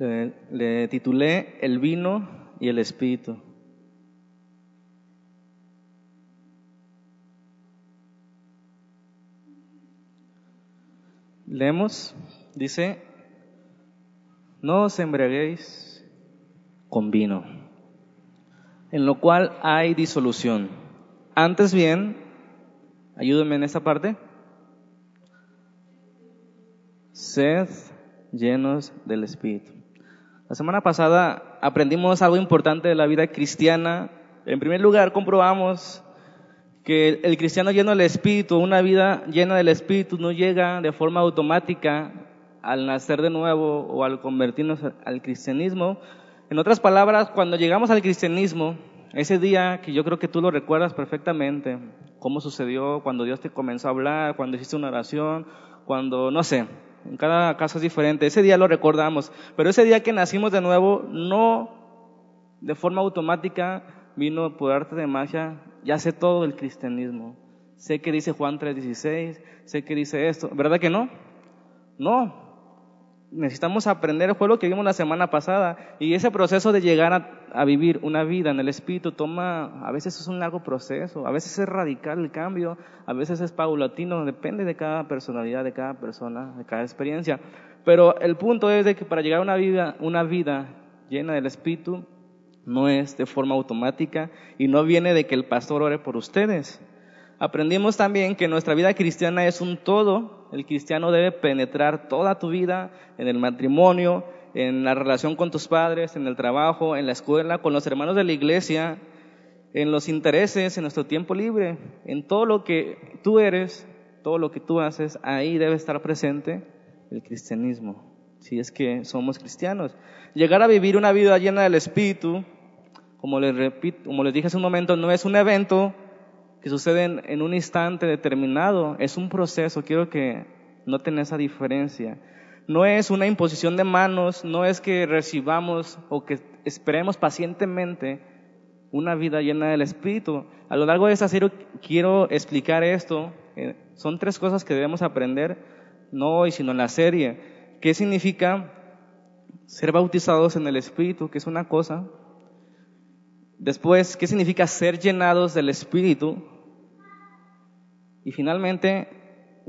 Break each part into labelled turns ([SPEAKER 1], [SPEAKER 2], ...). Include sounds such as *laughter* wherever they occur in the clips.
[SPEAKER 1] Le, titulé El vino y el espíritu. Leemos, dice, no os embriaguéis con vino, en lo cual hay disolución. Antes bien, ayúdenme en esta parte, sed llenos del Espíritu. La semana pasada aprendimos algo importante de la vida cristiana. En primer lugar, comprobamos que el cristiano lleno del Espíritu, una vida llena del Espíritu, no llega de forma automática al nacer de nuevo o al convertirnos al cristianismo. En otras palabras, cuando llegamos al cristianismo, ese día que yo creo que tú lo recuerdas perfectamente, cómo sucedió, cuando Dios te comenzó a hablar, cuando hiciste una oración, cuando, no sé, en cada caso es diferente, ese día lo recordamos, pero ese día que nacimos de nuevo, no de forma automática vino por arte de magia, ya sé todo del cristianismo, sé que dice Juan 3:16, sé que dice esto, ¿verdad que no? No, necesitamos aprender, fue lo que vimos la semana pasada, y ese proceso de llegar a, a, vivir una vida en el Espíritu toma, a veces es un largo proceso, a veces es radical el cambio, a veces es paulatino, depende de cada personalidad, de cada persona, de cada experiencia. Pero el punto es de que para llegar a una vida, una vida llena del Espíritu, no es de forma automática y no viene de que el pastor ore por ustedes. Aprendimos también que nuestra vida cristiana es un todo. El cristiano debe penetrar toda tu vida en el matrimonio, en la relación con tus padres, en el trabajo, en la escuela, con los hermanos de la iglesia, en los intereses, en nuestro tiempo libre, en todo lo que tú eres, todo lo que tú haces, ahí debe estar presente el cristianismo, si es que somos cristianos. Llegar a vivir una vida llena del Espíritu, como les, repito, como les dije hace un momento, no es un evento que suceden en un instante determinado, es un proceso, quiero que noten esa diferencia. No es una imposición de manos, no es que recibamos o que esperemos pacientemente una vida llena del Espíritu. A lo largo de esta serie quiero explicar esto. son tres cosas que debemos aprender, no hoy, sino en la serie. ¿Qué significa ser bautizados en el Espíritu? Que es una cosa. Después, ¿qué significa ser llenados del Espíritu? Y finalmente,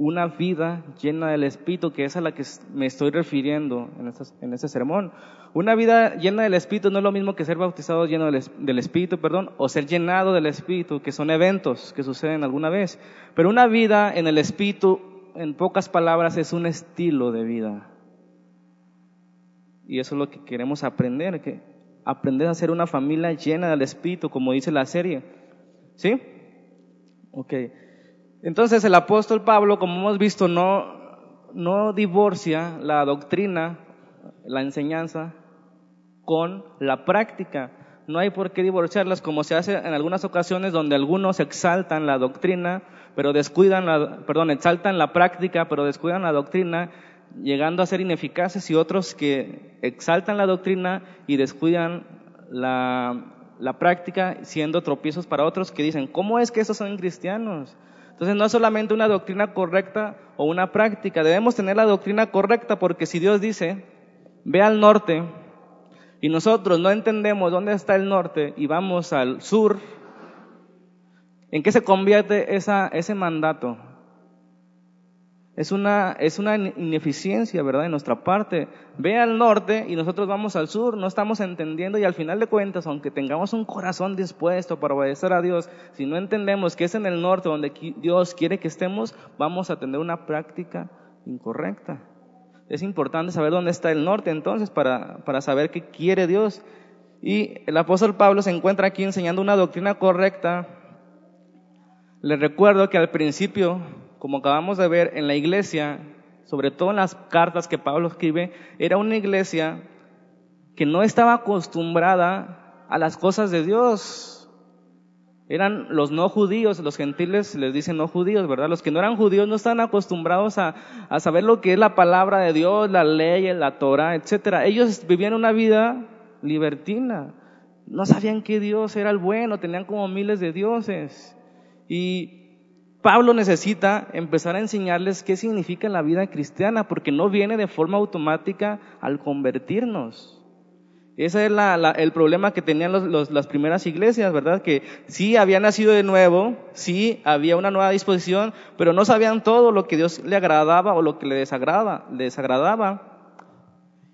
[SPEAKER 1] una vida llena del Espíritu, que es a la que me estoy refiriendo en, estas, en este sermón. Una vida llena del Espíritu no es lo mismo que ser bautizado lleno del, del, Espíritu, perdón, o ser llenado del Espíritu, que son eventos que suceden alguna vez. Pero una vida en el Espíritu, en pocas palabras, es un estilo de vida. Y eso es lo que queremos aprender, que aprender a ser una familia llena del Espíritu, como dice la serie. ¿Sí? Ok. Entonces el apóstol Pablo, como hemos visto, no, no divorcia la doctrina, la enseñanza, con la práctica. No hay por qué divorciarlas como se hace en algunas ocasiones donde algunos exaltan la doctrina, pero descuidan la, perdón, exaltan la práctica, pero descuidan la doctrina, llegando a ser ineficaces y otros que exaltan la doctrina y descuidan la, la práctica, siendo tropiezos para otros que dicen, ¿cómo es que esos son cristianos? Entonces no es solamente una doctrina correcta o una práctica, debemos tener la doctrina correcta porque si Dios dice, ve al norte y nosotros no entendemos dónde está el norte y vamos al sur, ¿en qué se convierte esa, ese mandato? Es una, es una ineficiencia, ¿verdad?, de nuestra parte. Ve al norte y nosotros vamos al sur, no estamos entendiendo y al final de cuentas, aunque tengamos un corazón dispuesto para obedecer a Dios, si no entendemos que es en el norte donde Dios quiere que estemos, vamos a tener una práctica incorrecta. Es importante saber dónde está el norte entonces para, para saber qué quiere Dios. Y el apóstol Pablo se encuentra aquí enseñando una doctrina correcta. Les recuerdo que al principio como acabamos de ver en la iglesia, sobre todo en las cartas que Pablo escribe, era una iglesia que no estaba acostumbrada a las cosas de Dios. Eran los no judíos, los gentiles les dicen no judíos, ¿verdad? Los que no eran judíos no estaban acostumbrados a, a saber lo que es la palabra de Dios, la ley, la Torah, etc. Ellos vivían una vida libertina. No sabían que Dios era el bueno, tenían como miles de dioses. Y Pablo necesita empezar a enseñarles qué significa la vida cristiana, porque no viene de forma automática al convertirnos. Ese es el problema que tenían las primeras iglesias, ¿verdad? Que sí habían nacido de nuevo, sí había una nueva disposición, pero no sabían todo lo que Dios le agradaba o lo que le desagradaba, desagradaba.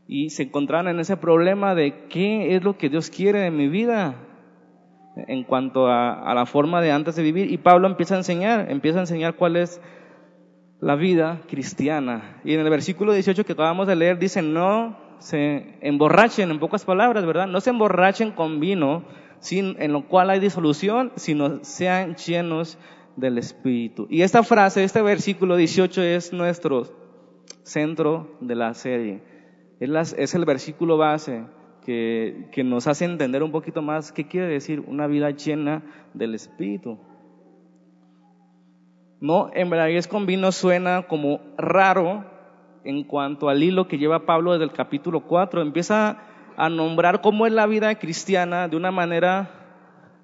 [SPEAKER 1] Y se encontraban en ese problema de qué es lo que Dios quiere de mi vida en cuanto a, la forma de antes de vivir. Y Pablo empieza a enseñar, empieza a enseñar cuál es la vida cristiana. Y en el versículo 18 que acabamos de leer dice, no se emborrachen, en pocas palabras, ¿verdad? No se emborrachen con vino, sin, en lo cual hay disolución, sino sean llenos del Espíritu. Y esta frase, este versículo 18 es nuestro centro de la serie. Es, es el versículo base que, nos hace entender un poquito más qué quiere decir una vida llena del Espíritu. No, embriaguez con vino suena como raro, en cuanto al hilo que lleva Pablo desde el capítulo 4. Empieza a nombrar cómo es la vida cristiana de una manera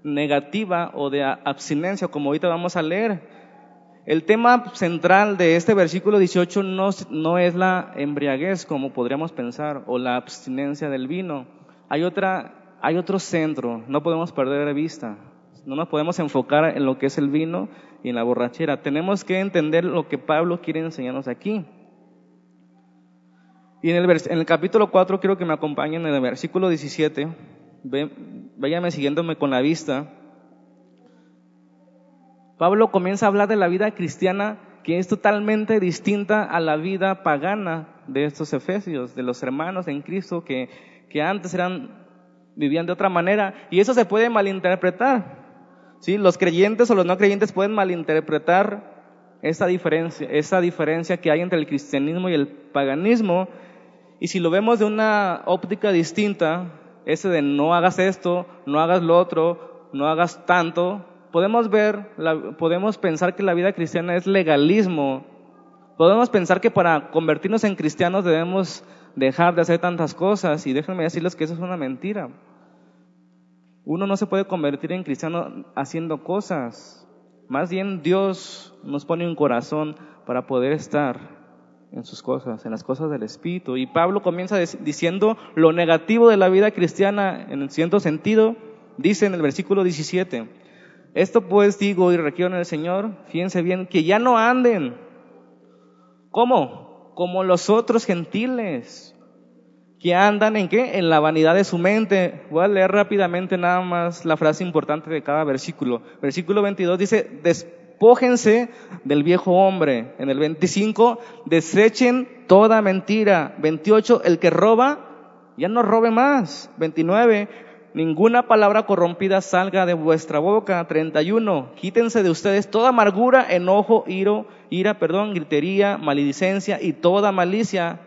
[SPEAKER 1] negativa o de abstinencia, como ahorita vamos a leer. El tema central de este versículo 18 no, no es la embriaguez, como podríamos pensar, o la abstinencia del vino. Hay, otra, hay otro centro, no podemos perder de vista. No nos podemos enfocar en lo que es el vino y en la borrachera. Tenemos que entender lo que Pablo quiere enseñarnos aquí. Y en el, en el capítulo 4 quiero que me acompañen en el versículo 17. váyame siguiéndome con la vista. Pablo comienza a hablar de la vida cristiana que es totalmente distinta a la vida pagana de estos efesios, de los hermanos en Cristo que, antes eran, vivían de otra manera. Y eso se puede malinterpretar. ¿sí? Los creyentes o los no creyentes pueden malinterpretar esa diferencia, esa diferencia que hay entre el cristianismo y el paganismo y si lo vemos de una óptica distinta, ese de no hagas esto, no hagas lo otro, no hagas tanto, podemos ver, podemos pensar que la vida cristiana es legalismo. Podemos pensar que para convertirnos en cristianos debemos dejar de hacer tantas cosas y déjenme decirles que eso es una mentira. Uno no se puede convertir en cristiano haciendo cosas. Más bien Dios nos pone un corazón para poder estar en sus cosas, en las cosas del Espíritu. Y Pablo comienza diciendo lo negativo de la vida cristiana en cierto sentido. Dice en el versículo 17, esto pues digo y requiero en el Señor, fíjense bien, que ya no anden. ¿Cómo? Como los otros gentiles, que andan en qué? En la vanidad de su mente. Voy a leer rápidamente nada más la frase importante de cada versículo. Versículo 22 dice, despójense del viejo hombre. En el 25, desechen toda mentira. 28, el que roba, ya no robe más. 29, ninguna palabra corrompida salga de vuestra boca. 31, quítense de ustedes toda amargura, enojo, iro, ira, perdón, gritería, maledicencia y toda malicia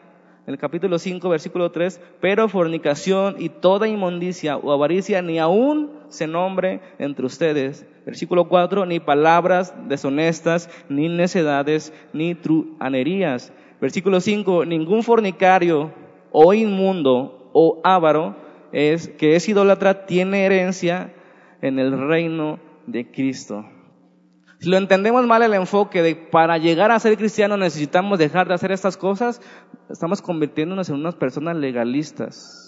[SPEAKER 1] en el capítulo 5, versículo 3, pero fornicación y toda inmundicia o avaricia ni aún se nombre entre ustedes. Versículo 4, ni palabras deshonestas, ni necedades, ni truanerías. Versículo 5, ningún fornicario o inmundo o avaro es, que es idólatra tiene herencia en el reino de Cristo. Si lo entendemos mal el enfoque de para llegar a ser cristiano necesitamos dejar de hacer estas cosas, estamos convirtiéndonos en unas personas legalistas.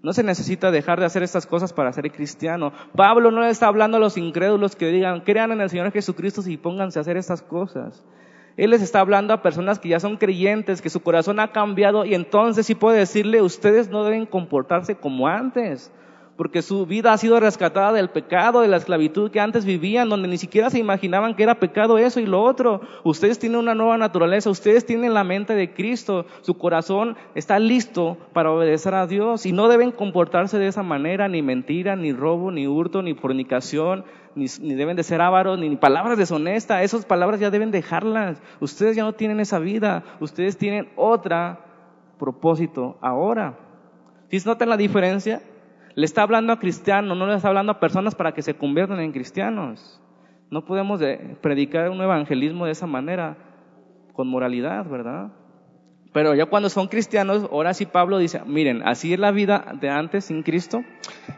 [SPEAKER 1] No se necesita dejar de hacer estas cosas para ser cristiano. Pablo no está hablando a los incrédulos que digan, crean en el Señor Jesucristo y pónganse a hacer estas cosas. Él les está hablando a personas que ya son creyentes, que su corazón ha cambiado y entonces sí puede decirle, ustedes no deben comportarse como antes porque su vida ha sido rescatada del pecado, de la esclavitud que antes vivían, donde ni siquiera se imaginaban que era pecado eso y lo otro. Ustedes tienen una nueva naturaleza, ustedes tienen la mente de Cristo, su corazón está listo para obedecer a Dios y no deben comportarse de esa manera, ni mentira, ni robo, ni hurto, ni fornicación, ni, deben de ser ávaros, ni, ni palabras deshonestas. Esas palabras ya deben dejarlas. Ustedes ya no tienen esa vida, ustedes tienen otra propósito ahora. ¿Sí notan la diferencia? Le está hablando a cristianos, no le está hablando a personas para que se conviertan en cristianos. No podemos predicar un evangelismo de esa manera, con moralidad, ¿verdad? Pero ya cuando son cristianos, ahora sí Pablo dice, miren, así es la vida de antes sin Cristo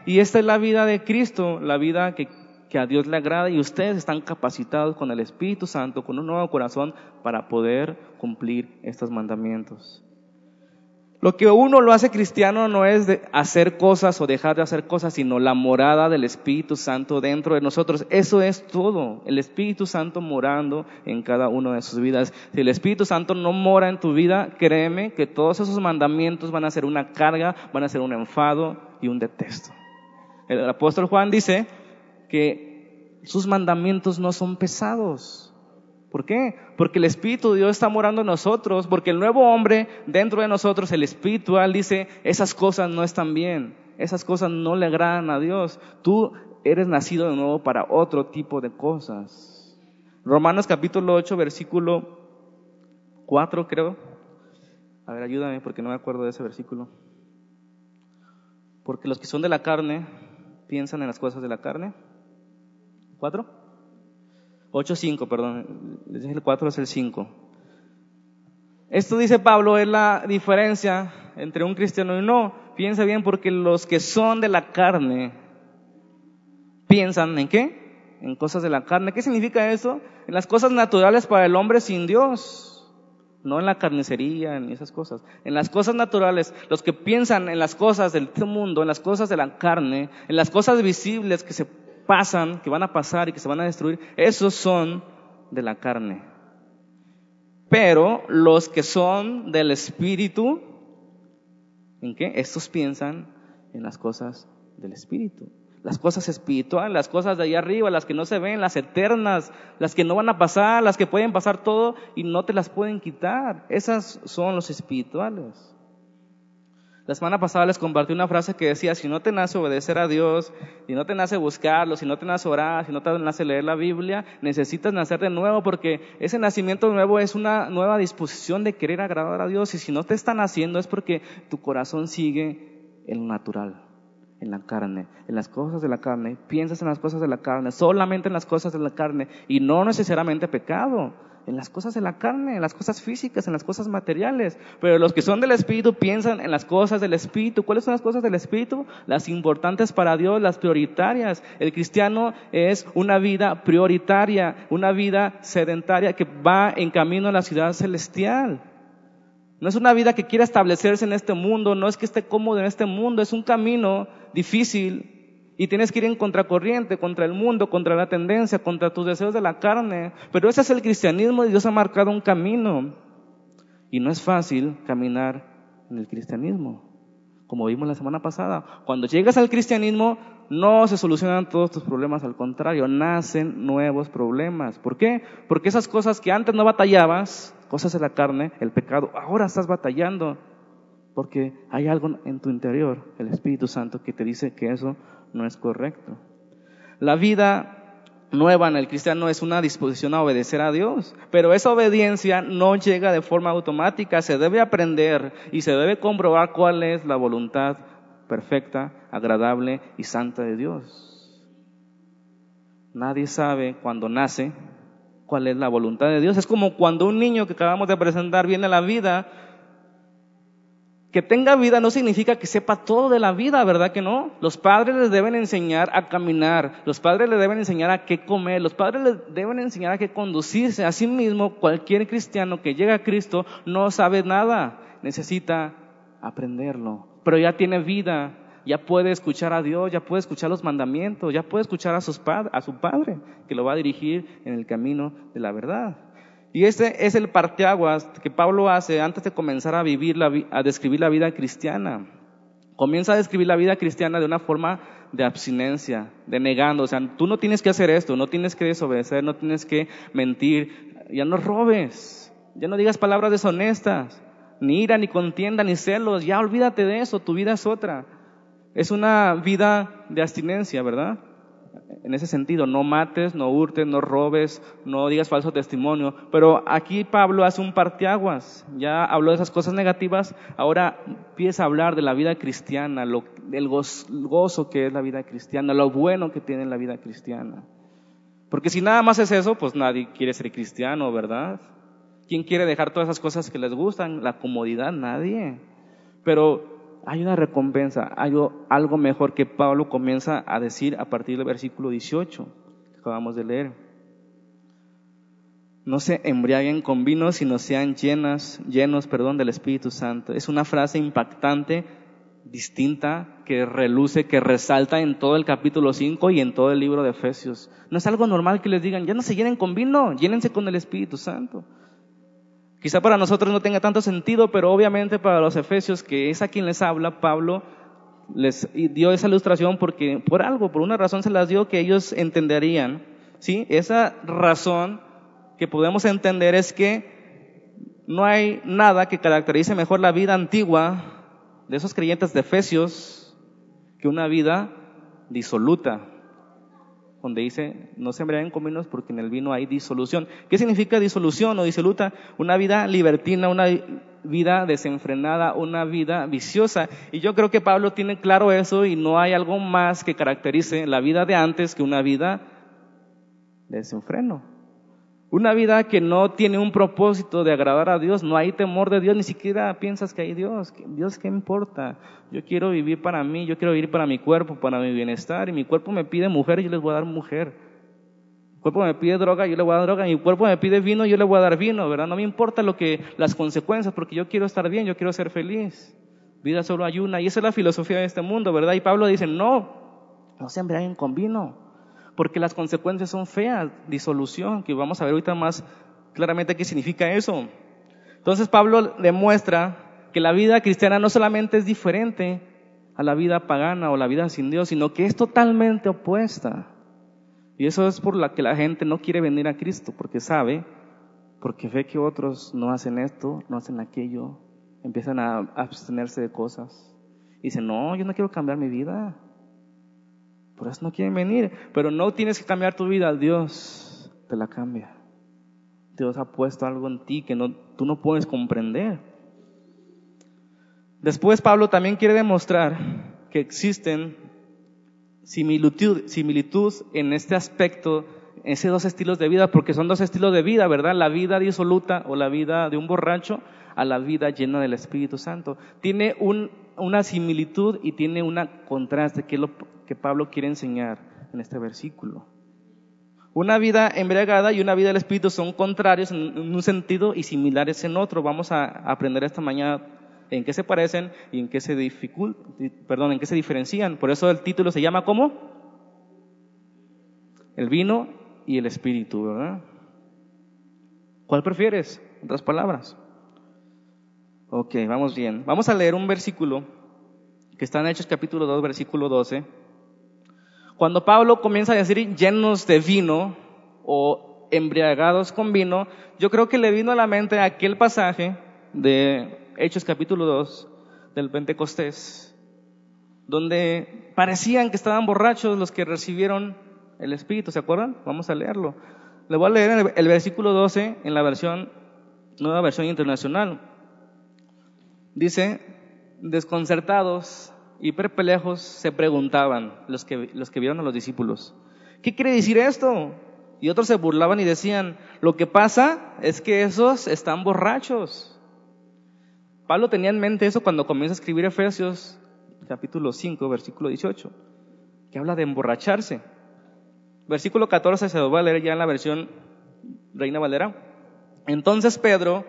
[SPEAKER 1] y esta es la vida de Cristo, la vida que que a Dios le agrada y ustedes están capacitados con el Espíritu Santo, con un nuevo corazón para poder cumplir estos mandamientos. Lo que uno lo hace cristiano no es de hacer cosas o dejar de hacer cosas, sino la morada del Espíritu Santo dentro de nosotros. Eso es todo. El Espíritu Santo morando en cada uno de sus vidas. Si el Espíritu Santo no mora en tu vida, créeme que todos esos mandamientos van a ser una carga, van a ser un enfado y un detesto. El apóstol Juan dice que sus mandamientos no son pesados. ¿Por qué? Porque el Espíritu de Dios está morando en nosotros, porque el nuevo hombre dentro de nosotros, el espiritual, dice, esas cosas no están bien, esas cosas no le agradan a Dios. Tú eres nacido de nuevo para otro tipo de cosas. Romanos capítulo 8, versículo 4 creo. A ver, ayúdame porque no me acuerdo de ese versículo. Porque los que son de la carne piensan en las cosas de la carne. ¿Cuatro? 8.5, perdón, les dije el 4 es el 5. Esto dice Pablo es la diferencia entre un cristiano y no. Piensa bien porque los que son de la carne piensan en qué? En cosas de la carne. ¿Qué significa eso? En las cosas naturales para el hombre sin Dios. No en la carnicería, en esas cosas. En las cosas naturales, los que piensan en las cosas del mundo, en las cosas de la carne, en las cosas visibles que se pasan, que van a pasar y que se van a destruir, esos son de la carne. Pero los que son del Espíritu, ¿en qué? Estos piensan en las cosas del Espíritu. Las cosas espirituales, las cosas de allá arriba, las que no se ven, las eternas, las que no van a pasar, las que pueden pasar todo y no te las pueden quitar. Esas son los espirituales. La semana pasada les compartí una frase que decía, si no te nace obedecer a Dios, si no te nace buscarlo, si no te nace orar, si no te nace leer la Biblia, necesitas nacer de nuevo porque ese nacimiento nuevo es una nueva disposición de querer agradar a Dios. Y si no te está naciendo es porque tu corazón sigue en lo natural, en la carne, en las cosas de la carne, piensas en las cosas de la carne, solamente en las cosas de la carne y no necesariamente pecado en las cosas de la carne, en las cosas físicas, en las cosas materiales. Pero los que son del Espíritu piensan en las cosas del Espíritu. ¿Cuáles son las cosas del Espíritu? Las importantes para Dios, las prioritarias. El cristiano es una vida prioritaria, una vida sedentaria que va en camino a la ciudad celestial. No es una vida que quiera establecerse en este mundo, no es que esté cómodo en este mundo, es un camino difícil, y tienes que ir en contracorriente, contra el mundo, contra la tendencia, contra tus deseos de la carne. Pero ese es el cristianismo y Dios ha marcado un camino. Y no es fácil caminar en el cristianismo. Como vimos la semana pasada. Cuando llegas al cristianismo, no se solucionan todos tus problemas, al contrario, nacen nuevos problemas. ¿Por qué? Porque esas cosas que antes no batallabas, cosas de la carne, el pecado, ahora estás batallando. Porque hay algo en tu interior, el Espíritu Santo, que te dice que eso no es correcto. La vida nueva en el cristiano es una disposición a obedecer a Dios, pero esa obediencia no llega de forma automática, se debe aprender y se debe comprobar cuál es la voluntad perfecta, agradable y santa de Dios. Nadie sabe cuando nace cuál es la voluntad de Dios. Es como cuando un niño que acabamos de presentar viene a la vida que tenga vida no significa que sepa todo de la vida, ¿verdad que no? Los padres les deben enseñar a caminar, los padres les deben enseñar a qué comer, los padres les deben enseñar a qué conducirse. Asimismo, cualquier cristiano que llega a Cristo no sabe nada, necesita aprenderlo, pero ya tiene vida, ya puede escuchar a Dios, ya puede escuchar los mandamientos, ya puede escuchar a, sus a su Padre, que lo va a dirigir en el camino de la verdad. Y ese es el parteaguas que Pablo hace antes de comenzar a vivir, a describir la vida cristiana. Comienza a describir la vida cristiana de una forma de abstinencia, de negando. O sea, tú no tienes que hacer esto, no tienes que desobedecer, no tienes que mentir. Ya no robes, ya no digas palabras deshonestas, ni ira, ni contienda, ni celos. Ya olvídate de eso, tu vida es otra. Es una vida de abstinencia, ¿verdad? En ese sentido, no mates, no hurtes, no robes, no digas falso testimonio. Pero aquí Pablo hace un parteaguas, ya habló de esas cosas negativas, ahora empieza a hablar de la vida cristiana, lo, del gozo que es la vida cristiana, lo bueno que tiene la vida cristiana. Porque si nada más es eso, pues nadie quiere ser cristiano, ¿verdad? ¿Quién quiere dejar todas esas cosas que les gustan? La comodidad, nadie. Pero hay una recompensa, hay algo mejor que Pablo comienza a decir a partir del versículo 18 que acabamos de leer. No se embriaguen con vino, sino sean llenas, llenos, perdón, del Espíritu Santo. Es una frase impactante, distinta, que reluce, que resalta en todo el capítulo 5 y en todo el libro de Efesios. No es algo normal que les digan, ya no se llenen con vino, llénense con el Espíritu Santo. Quizá para nosotros no tenga tanto sentido, pero obviamente para los efesios, que es a quien les habla, Pablo les dio esa ilustración porque por algo, por una razón se las dio que ellos entenderían. ¿sí? Esa razón que podemos entender es que no hay nada que caracterice mejor la vida antigua de esos creyentes de Efesios que una vida disoluta, donde dice, no se embriaguen con vinos porque en el vino hay disolución. ¿Qué significa disolución o disoluta? Una vida libertina, una vida desenfrenada, una vida viciosa. Y yo creo que Pablo tiene claro eso y no hay algo más que caracterice la vida de antes que una vida de desenfreno. Una vida que no tiene un propósito de agradar a Dios, no hay temor de Dios, ni siquiera piensas que hay Dios. Dios, ¿qué importa? Yo quiero vivir para mí, yo quiero vivir para mi cuerpo, para mi bienestar, y mi cuerpo me pide mujer, yo les voy a dar mujer. Mi cuerpo me pide droga, yo le voy a dar droga, mi cuerpo me pide vino, yo le voy a dar vino, ¿verdad? No me importa lo que, las consecuencias, porque yo quiero estar bien, yo quiero ser feliz. Vida solo hay una, y esa es la filosofía de este mundo, ¿verdad? Y Pablo dice, no, no se embriaguen con vino porque las consecuencias son feas, disolución, que vamos a ver ahorita más claramente qué significa eso. Entonces Pablo demuestra que la vida cristiana no solamente es diferente a la vida pagana o la vida sin Dios, sino que es totalmente opuesta. Y eso es por la que la gente no quiere venir a Cristo, porque sabe, porque ve que otros no hacen esto, no hacen aquello, empiezan a abstenerse de cosas. Y dicen, no, yo no quiero cambiar mi vida. Por eso no quieren venir. Pero no tienes que cambiar tu vida. Dios te la cambia. Dios ha puesto algo en ti que no, tú no puedes comprender. Después Pablo también quiere demostrar que existen similitud, similitud en este aspecto, en esos dos estilos de vida, porque son dos estilos de vida, ¿verdad? La vida disoluta o la vida de un borracho a la vida llena del Espíritu Santo. Tiene un, una similitud y tiene una contraste, que es lo que Pablo quiere enseñar en este versículo. Una vida embriagada y una vida del Espíritu son contrarios en un sentido y similares en otro. Vamos a aprender esta mañana en qué se parecen y en qué se perdón, en qué se diferencian. Por eso el título se llama ¿cómo? El vino y el espíritu, ¿verdad? ¿Cuál prefieres? Otras palabras. Ok, vamos bien. Vamos a leer un versículo que está en Hechos capítulo 2, versículo 12 cuando Pablo comienza a decir llenos de vino o embriagados con vino, yo creo que le vino a la mente aquel pasaje de Hechos capítulo 2 del Pentecostés, donde parecían que estaban borrachos los que recibieron el Espíritu, ¿se acuerdan? Vamos a leerlo. Le voy a leer el versículo 12 en la versión, nueva versión internacional. Dice, desconcertados y perplejos se preguntaban los que, los que vieron a los discípulos, ¿qué quiere decir esto? Y otros se burlaban y decían, lo que pasa es que esos están borrachos. Pablo tenía en mente eso cuando comienza a escribir Efesios capítulo 5, versículo 18, que habla de emborracharse. Versículo 14 se lo voy a leer ya en la versión Reina Valera. Entonces Pedro,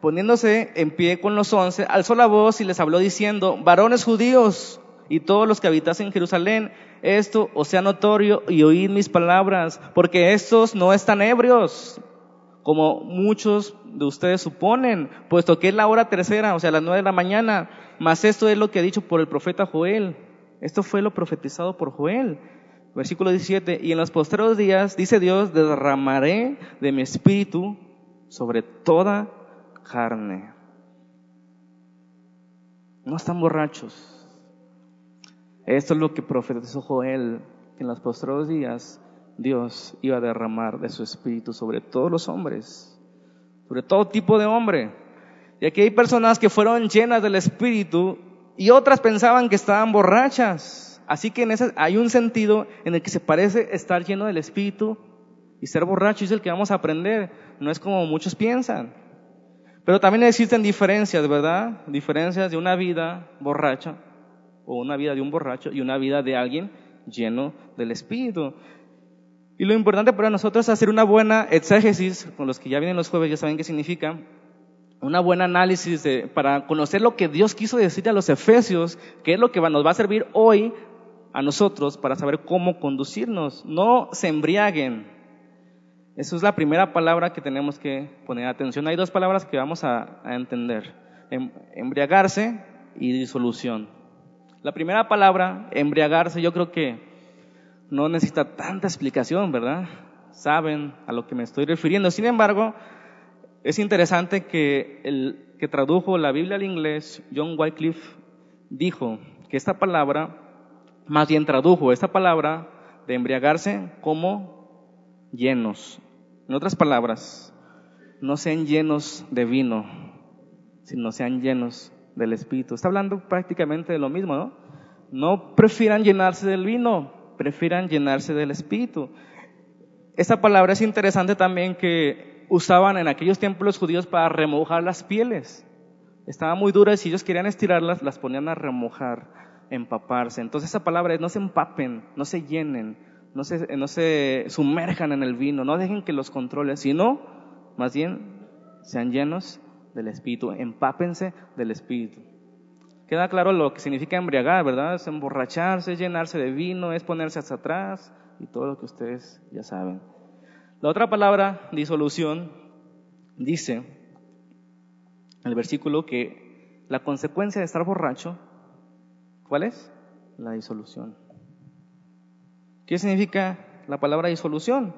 [SPEAKER 1] poniéndose en pie con los once, alzó la voz y les habló diciendo, varones judíos y todos los que habitasen en Jerusalén, esto os sea notorio y oíd mis palabras, porque estos no están ebrios, como muchos de ustedes suponen, puesto que es la hora tercera, o sea, las nueve de la mañana, mas esto es lo que ha dicho por el profeta Joel. Esto fue lo profetizado por Joel. Versículo 17, y en los postreros días, dice Dios, derramaré de mi espíritu sobre toda carne. No están borrachos. Esto es lo que profetizó Joel, que en los postreros días Dios iba a derramar de su espíritu sobre todos los hombres, sobre todo tipo de hombre. Y aquí hay personas que fueron llenas del espíritu y otras pensaban que estaban borrachas. Así que en ese, hay un sentido en el que se parece estar lleno del espíritu y ser borracho es el que vamos a aprender. No es como muchos piensan. Pero también existen diferencias, ¿verdad? Diferencias de una vida borracha o una vida de un borracho y una vida de alguien lleno del Espíritu. Y lo importante para nosotros es hacer una buena exégesis, con los que ya vienen los jueves ya saben qué significa, una buena análisis para conocer lo que Dios quiso decir a los efesios, que es lo que nos va a servir hoy a nosotros para saber cómo conducirnos. No se embriaguen. Esa es la primera palabra que tenemos que poner atención. Hay dos palabras que vamos a, a entender. Em, embriagarse y disolución. La primera palabra, embriagarse, yo creo que no necesita tanta explicación, ¿verdad? Saben a lo que me estoy refiriendo. Sin embargo, es interesante que el que tradujo la Biblia al inglés, John Wycliffe, dijo que esta palabra, más bien tradujo esta palabra de embriagarse como llenos. En otras palabras, no sean llenos de vino, sino sean llenos del Espíritu. Está hablando prácticamente de lo mismo, ¿no? No prefieran llenarse del vino, prefieran llenarse del Espíritu. Esta palabra es interesante también que usaban en aquellos tiempos los judíos para remojar las pieles. Estaban muy duras y si ellos querían estirarlas, las ponían a remojar, empaparse. Entonces esa palabra es no se empapen, no se llenen, no se, no se sumerjan en el vino, no dejen que los controle, sino más bien sean llenos del Espíritu, empápense del Espíritu. Queda claro lo que significa embriagar, ¿verdad? Es emborracharse, es llenarse de vino, es ponerse hacia atrás y todo lo que ustedes ya saben. La otra palabra, disolución, dice el versículo que la consecuencia de estar borracho, ¿cuál es? La disolución. ¿Qué significa la palabra disolución?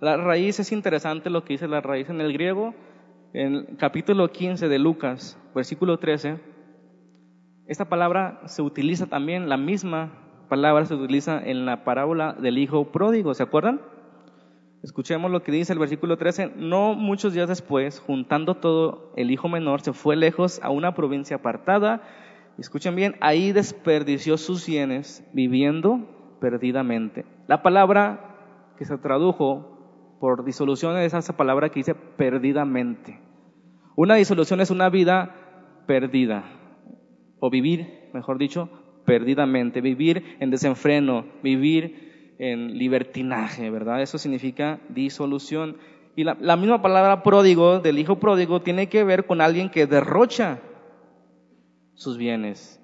[SPEAKER 1] La raíz es interesante lo que dice la raíz en el griego, en capítulo 15 de Lucas, versículo 13, esta palabra se utiliza también, la misma palabra se utiliza en la parábola del hijo pródigo, ¿se acuerdan? Escuchemos lo que dice el versículo 13. No muchos días después, juntando todo, el hijo menor se fue lejos a una provincia apartada. Escuchen bien, ahí desperdició sus bienes viviendo perdidamente. La palabra que se tradujo por disolución es esa palabra que dice perdidamente. Una disolución es una vida perdida, o vivir, mejor dicho, perdidamente, vivir en desenfreno, vivir en libertinaje, ¿verdad? Eso significa disolución. Y la, la, misma palabra pródigo, del hijo pródigo, tiene que ver con alguien que derrocha sus bienes.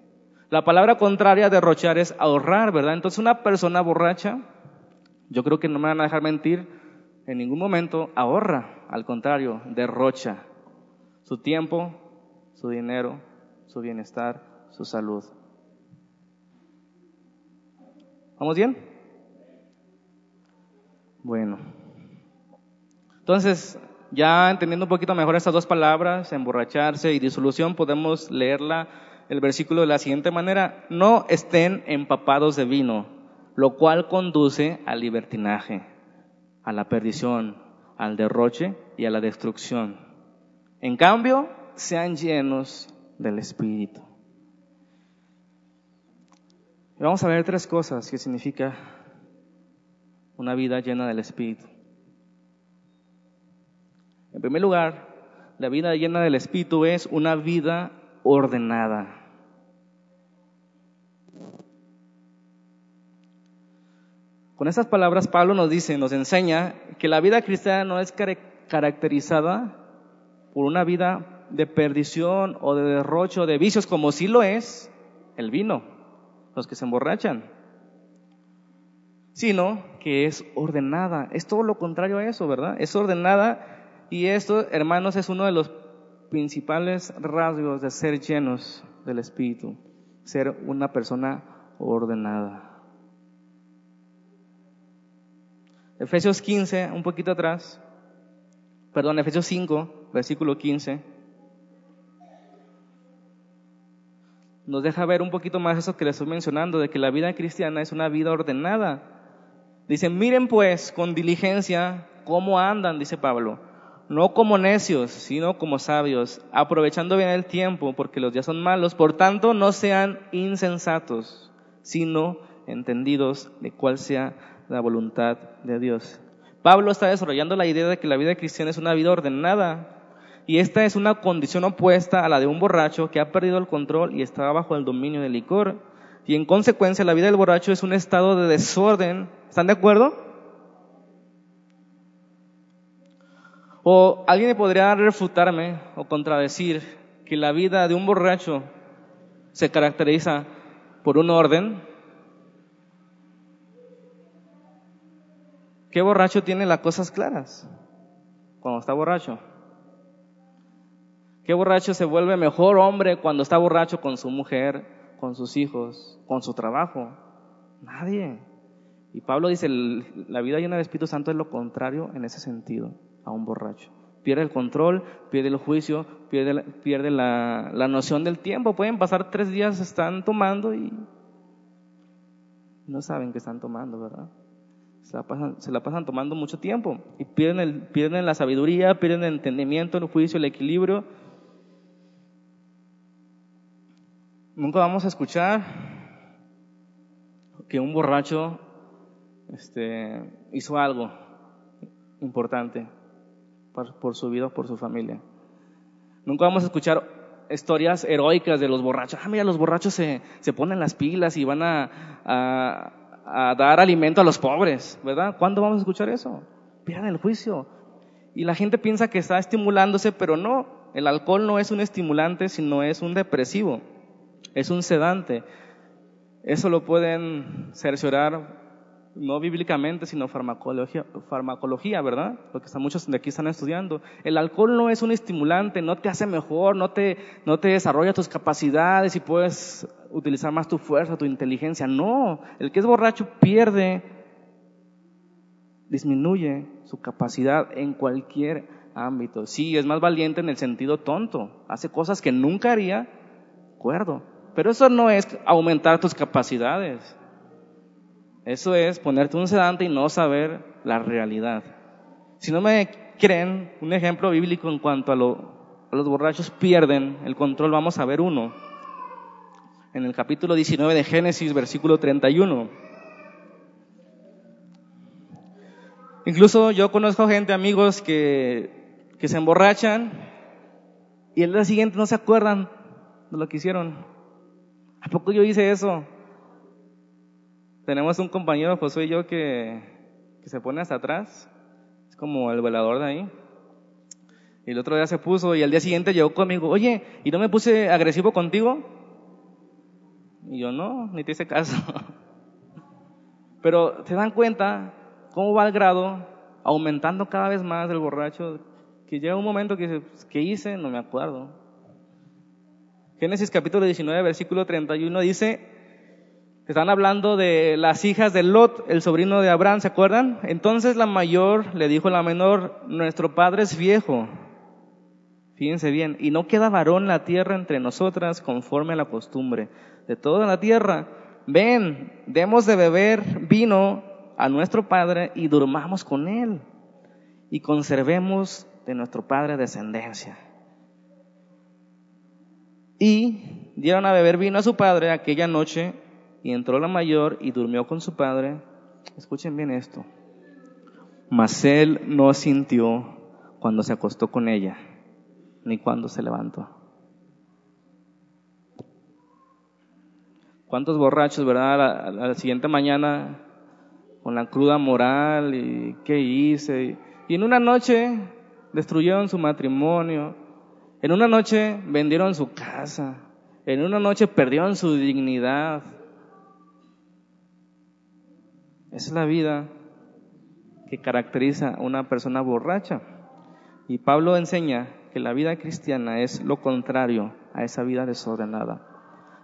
[SPEAKER 1] La palabra contraria a derrochar es ahorrar, ¿verdad? Entonces una persona borracha, yo creo que no me van a dejar mentir, en ningún momento ahorra, al contrario, derrocha su tiempo, su dinero, su bienestar, su salud. ¿Vamos bien? Bueno. Entonces, ya entendiendo un poquito mejor estas dos palabras, emborracharse y disolución, podemos leerla el versículo de la siguiente manera, no estén empapados de vino, lo cual conduce al libertinaje, a la perdición, al derroche y a la destrucción. En cambio, sean llenos del Espíritu. Y vamos a ver tres cosas que significa una vida llena del Espíritu. En primer lugar, la vida llena del Espíritu es una vida ordenada. Con estas palabras Pablo nos dice, nos enseña que la vida cristiana no es caracterizada por una vida de perdición o de derrocho de vicios, como sí lo es el vino, los que se emborrachan, sino que es ordenada. Es todo lo contrario a eso, ¿verdad? Es ordenada y esto, hermanos, es uno de los principales rasgos de ser llenos del Espíritu, ser una persona ordenada. Efesios 15, un poquito atrás, perdón, Efesios 5, versículo 15, nos deja ver un poquito más eso que les estoy mencionando, de que la vida cristiana es una vida ordenada. Dice, miren pues con diligencia cómo andan, dice Pablo, no como necios, sino como sabios, aprovechando bien el tiempo, porque los días son malos, por tanto no sean insensatos, sino entendidos de cuál sea la voluntad de Dios. Pablo está desarrollando la idea de que la vida cristiana es una vida ordenada. Y esta es una condición opuesta a la de un borracho que ha perdido el control y está bajo el dominio del licor. Y en consecuencia la vida del borracho es un estado de desorden. ¿Están de acuerdo? O alguien podría refutarme o contradecir que la vida de un borracho se caracteriza por un orden. ¿Qué borracho tiene las cosas claras cuando está borracho? ¿Qué borracho se vuelve mejor hombre cuando está borracho con su mujer, con sus hijos, con su trabajo? Nadie. Y Pablo dice, la vida llena del Espíritu Santo es lo contrario en ese sentido a un borracho. Pierde el control, pierde el juicio, pierde, pierde la, la noción del tiempo. Pueden pasar tres días, están tomando y no saben que están tomando, ¿verdad? Se la pasan, se la pasan tomando mucho tiempo y pierden, el, pierden la sabiduría, pierden el entendimiento, el juicio, el equilibrio. Nunca vamos a escuchar que un borracho este, hizo algo importante por, su vida o por su familia. Nunca vamos a escuchar historias heroicas de los borrachos. Ah, mira, los borrachos se, se ponen las pilas y van a, a, dar alimento a los pobres, ¿verdad? ¿Cuándo vamos a escuchar eso? Pierdan el juicio. Y la gente piensa que está estimulándose, pero no. El alcohol no es un estimulante, sino es un depresivo. Es un sedante. Eso lo pueden cerciorar no bíblicamente, sino farmacología, farmacología, ¿verdad? Porque muchos de aquí están estudiando. El alcohol no es un estimulante, no te hace mejor, no te, no te desarrolla tus capacidades y puedes utilizar más tu fuerza, tu inteligencia. No, el que es borracho pierde, disminuye su capacidad en cualquier ámbito. Sí, es más valiente en el sentido tonto, hace cosas que nunca haría, acuerdo. Pero eso no es aumentar tus capacidades. Eso es ponerte un sedante y no saber la realidad. Si no me creen, un ejemplo bíblico en cuanto a, los borrachos pierden el control, vamos a ver uno. En el capítulo 19 de Génesis, versículo 31. Incluso yo conozco gente, amigos, que, que se emborrachan y el día siguiente no se acuerdan de lo que hicieron. ¿A poco yo hice eso? Tenemos un compañero, Josué y yo, que, se pone hasta atrás. Es como el velador de ahí. Y el otro día se puso y al día siguiente llegó conmigo, oye, ¿y no me puse agresivo contigo? Y yo no, ni te hice caso. *laughs* Pero te dan cuenta cómo va el grado aumentando cada vez más el borracho, que llega un momento que dice, ¿qué hice? No me acuerdo. Génesis capítulo 19, versículo 31 dice, están hablando de las hijas de Lot, el sobrino de Abraham, ¿se acuerdan? Entonces la mayor le dijo a la menor, nuestro padre es viejo. Fíjense bien, y no queda varón la tierra entre nosotras conforme a la costumbre de toda la tierra. Ven, demos de beber vino a nuestro padre y durmamos con él y conservemos de nuestro padre descendencia. Y dieron a beber vino a su padre aquella noche y entró la mayor y durmió con su padre. Escuchen bien esto. Mas él no sintió cuando se acostó con ella, ni cuando se levantó. ¿Cuántos borrachos, verdad? A la, siguiente mañana con la cruda moral y qué hice. Y en una noche destruyeron su matrimonio. En una noche vendieron su casa. En una noche perdieron su dignidad. Es la vida que caracteriza a una persona borracha. Y Pablo enseña que la vida cristiana es lo contrario a esa vida desordenada,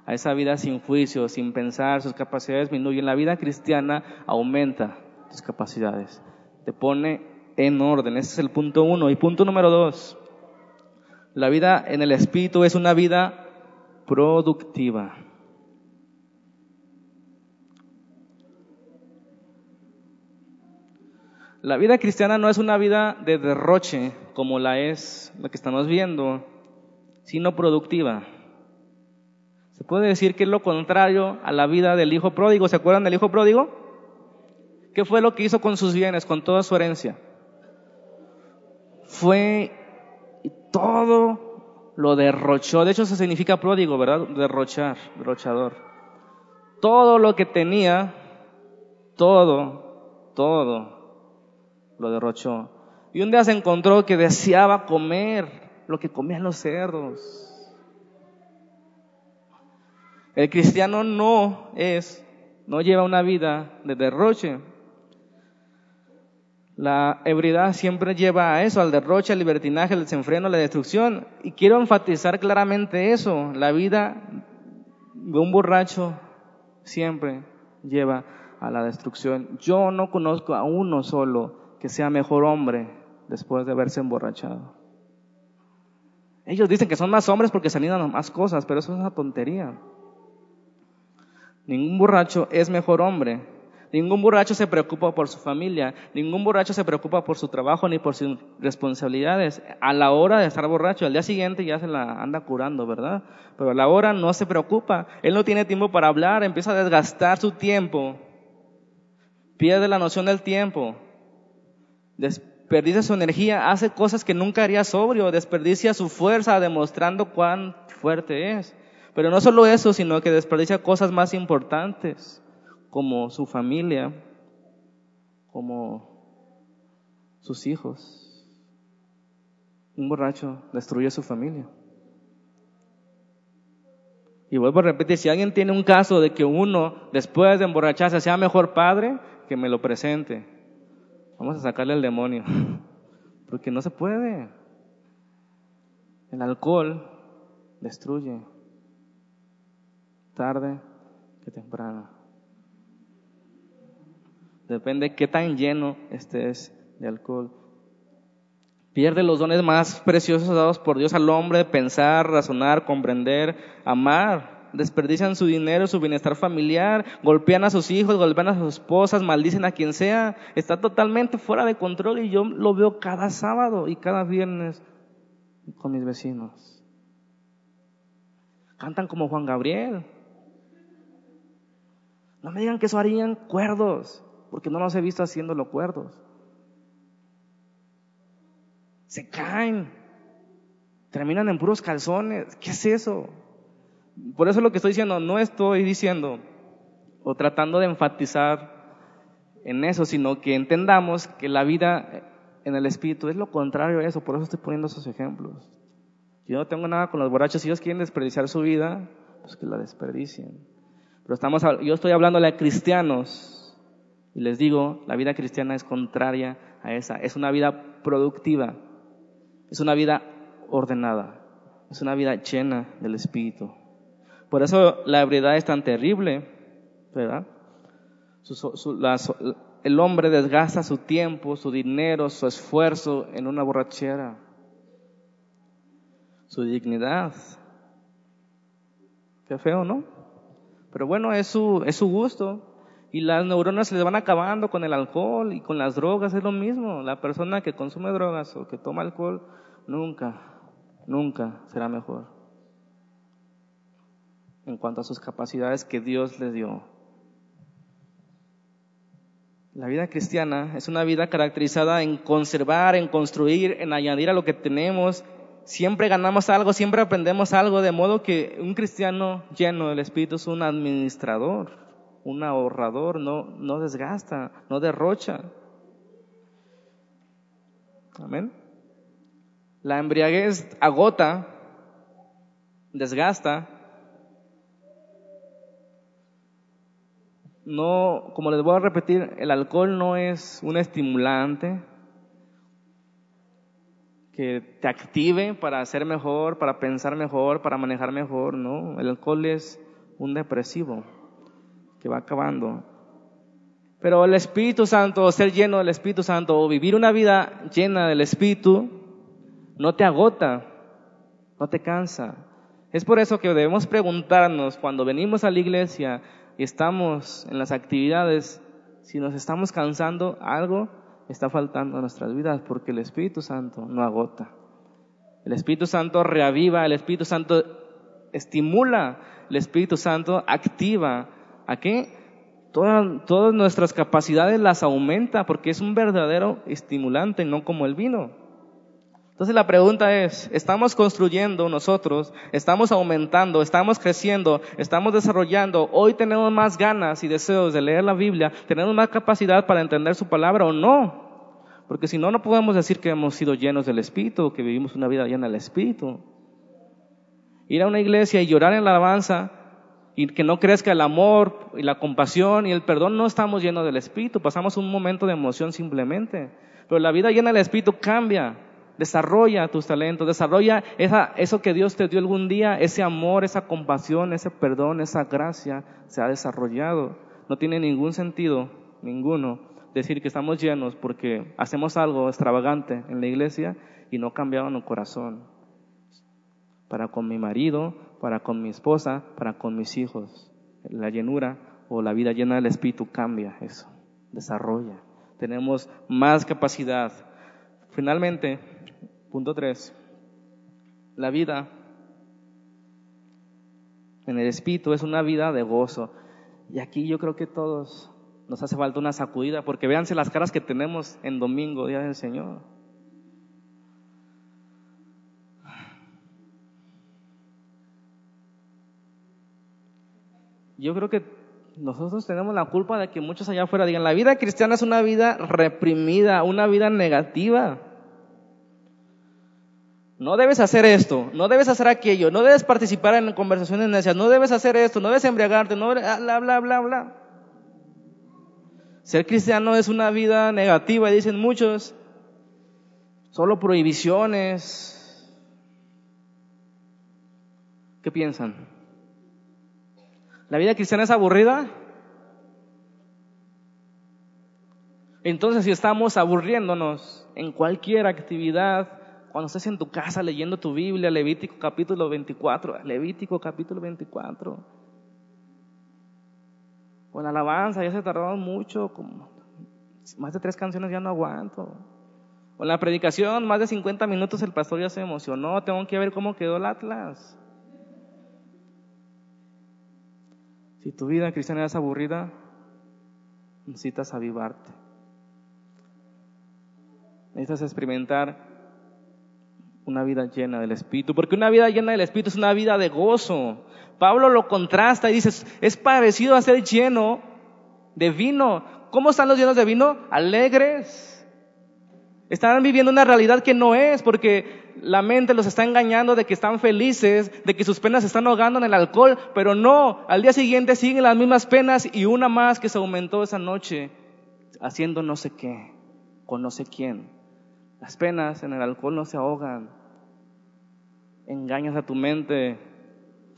[SPEAKER 1] a esa vida sin juicio, sin pensar, sus capacidades disminuyen. La vida cristiana aumenta tus capacidades, te pone en orden. Ese es el punto uno. Y punto número dos, la vida en el Espíritu es una vida productiva. La vida cristiana no es una vida de derroche como la es la que estamos viendo, sino productiva. Se puede decir que es lo contrario a la vida del hijo pródigo. ¿Se acuerdan del hijo pródigo? ¿Qué fue lo que hizo con sus bienes, con toda su herencia? Fue y todo lo derrochó. De hecho, eso significa pródigo, ¿verdad? Derrochar, derrochador. Todo lo que tenía, todo, todo, lo derrochó. Y un día se encontró que deseaba comer lo que comían los cerdos. El cristiano no es, no lleva una vida de derroche. La ebriedad siempre lleva a eso, al derroche, al libertinaje, al desenfreno, a la destrucción. Y quiero enfatizar claramente eso. La vida de un borracho siempre lleva a la destrucción. Yo no conozco a uno solo que sea mejor hombre después de haberse emborrachado. Ellos dicen que son más hombres porque se a más cosas, pero eso es una tontería. Ningún borracho es mejor hombre Ningún borracho se preocupa por su familia, ningún borracho se preocupa por su trabajo ni por sus responsabilidades. A la hora de estar borracho, al día siguiente ya se la anda curando, ¿verdad? Pero a la hora no se preocupa. Él no tiene tiempo para hablar, empieza a desgastar su tiempo, pierde la noción del tiempo, desperdicia su energía, hace cosas que nunca haría sobrio, desperdicia su fuerza demostrando cuán fuerte es. Pero no solo eso, sino que desperdicia cosas más importantes como su familia, como sus hijos. Un borracho destruye su familia. Y vuelvo a repetir, si alguien tiene un caso de que uno, después de emborracharse, sea mejor padre, que me lo presente. Vamos a sacarle al demonio. *laughs* Porque no se puede. El alcohol destruye. Tarde que temprano. Depende qué tan lleno estés de alcohol. Pierde los dones más preciosos dados por Dios al hombre, pensar, razonar, comprender, amar. Desperdician su dinero, su bienestar familiar, golpean a sus hijos, golpean a sus esposas, maldicen a quien sea. Está totalmente fuera de control y yo lo veo cada sábado y cada viernes con mis vecinos. Cantan como Juan Gabriel. No me digan que eso harían cuerdos porque no los he visto haciéndolo cuerdos. Se caen, terminan en puros calzones. ¿Qué es eso? Por eso lo que estoy diciendo, no estoy diciendo o tratando de enfatizar en eso, sino que entendamos que la vida en el espíritu es lo contrario a eso, por eso estoy poniendo esos ejemplos. Yo no tengo nada con los borrachos, si ellos quieren desperdiciar su vida, pues que la desperdicien. Pero estamos, yo estoy hablando a cristianos y les digo, la vida cristiana es contraria a esa. Es una vida productiva. Es una vida ordenada. Es una vida llena del Espíritu. Por eso la ebriedad es tan terrible, ¿verdad? el hombre desgasta su tiempo, su dinero, su esfuerzo en una borrachera. Su dignidad. Qué feo, ¿no? Pero bueno, es su, es su gusto. Y las neuronas se les van acabando con el alcohol y con las drogas, es lo mismo. La persona que consume drogas o que toma alcohol nunca, nunca será mejor en cuanto a sus capacidades que Dios les dio. La vida cristiana es una vida caracterizada en conservar, en construir, en añadir a lo que tenemos. Siempre ganamos algo, siempre aprendemos algo, de modo que un cristiano lleno del Espíritu es un administrador un ahorrador, no, no desgasta, no derrocha. Amén. La embriaguez agota, desgasta. No, como les voy a repetir, el alcohol no es un estimulante que te active para ser mejor, para pensar mejor, para manejar mejor, no. El alcohol es un depresivo que va acabando. Pero el Espíritu Santo, ser lleno del Espíritu Santo o vivir una vida llena del Espíritu, no te agota, no te cansa. Es por eso que debemos preguntarnos cuando venimos a la iglesia y estamos en las actividades, si nos estamos cansando, algo está faltando en nuestras vidas, porque el Espíritu Santo no agota. El Espíritu Santo reaviva, el Espíritu Santo estimula, el Espíritu Santo activa, ¿A qué? Todas, todas nuestras capacidades las aumenta porque es un verdadero estimulante, no como el vino. Entonces la pregunta es, ¿estamos construyendo nosotros? ¿Estamos aumentando? ¿Estamos creciendo? ¿Estamos desarrollando? ¿Hoy tenemos más ganas y deseos de leer la Biblia? ¿Tenemos más capacidad para entender su palabra o no? Porque si no, no podemos decir que hemos sido llenos del Espíritu, que vivimos una vida llena del Espíritu. Ir a una iglesia y llorar en la alabanza y que no crezca el amor y la compasión y el perdón, no estamos llenos del Espíritu, pasamos un momento de emoción simplemente. Pero la vida llena del Espíritu cambia, desarrolla tus talentos, desarrolla esa, eso que Dios te dio algún día, ese amor, esa compasión, ese perdón, esa gracia se ha desarrollado. No tiene ningún sentido, ninguno, decir que estamos llenos porque hacemos algo extravagante en la iglesia y no cambiaron el corazón. Para con mi marido, para con mi esposa, para con mis hijos. La llenura o la vida llena del Espíritu cambia eso, desarrolla. Tenemos más capacidad. Finalmente, punto tres, la vida en el Espíritu es una vida de gozo. Y aquí yo creo que todos nos hace falta una sacudida, porque véanse las caras que tenemos en domingo, Día del Señor. yo creo que nosotros tenemos la culpa de que muchos allá afuera digan, la vida cristiana es una vida reprimida, una vida negativa. No debes hacer esto, no debes hacer aquello, no debes participar en conversaciones necias, no debes hacer esto, no debes embriagarte, no bla, bla, bla, bla. Ser cristiano es una vida negativa, dicen muchos. Solo prohibiciones. ¿Qué piensan? ¿La vida cristiana es aburrida? Entonces, si estamos aburriéndonos en cualquier actividad, cuando estés en tu casa leyendo tu Biblia, Levítico capítulo 24, Levítico capítulo 24, o en alabanza, ya se tardaron mucho, como más de tres canciones ya no aguanto. En la predicación, más de 50 minutos el pastor ya se emocionó, tengo que ver cómo quedó el Atlas. Si tu vida cristiana es aburrida, necesitas avivarte. Necesitas experimentar una vida llena del Espíritu, porque una vida llena del Espíritu es una vida de gozo. Pablo lo contrasta y dice, es parecido a ser lleno de vino. ¿Cómo están los llenos de vino? Alegres. Están viviendo una realidad que no es, porque la mente los está engañando de que están felices, de que sus penas se están ahogando en el alcohol, pero no, al día siguiente siguen las mismas penas y una más que se aumentó esa noche haciendo no sé qué, con no sé quién. Las penas en el alcohol no se ahogan. Engañas a tu mente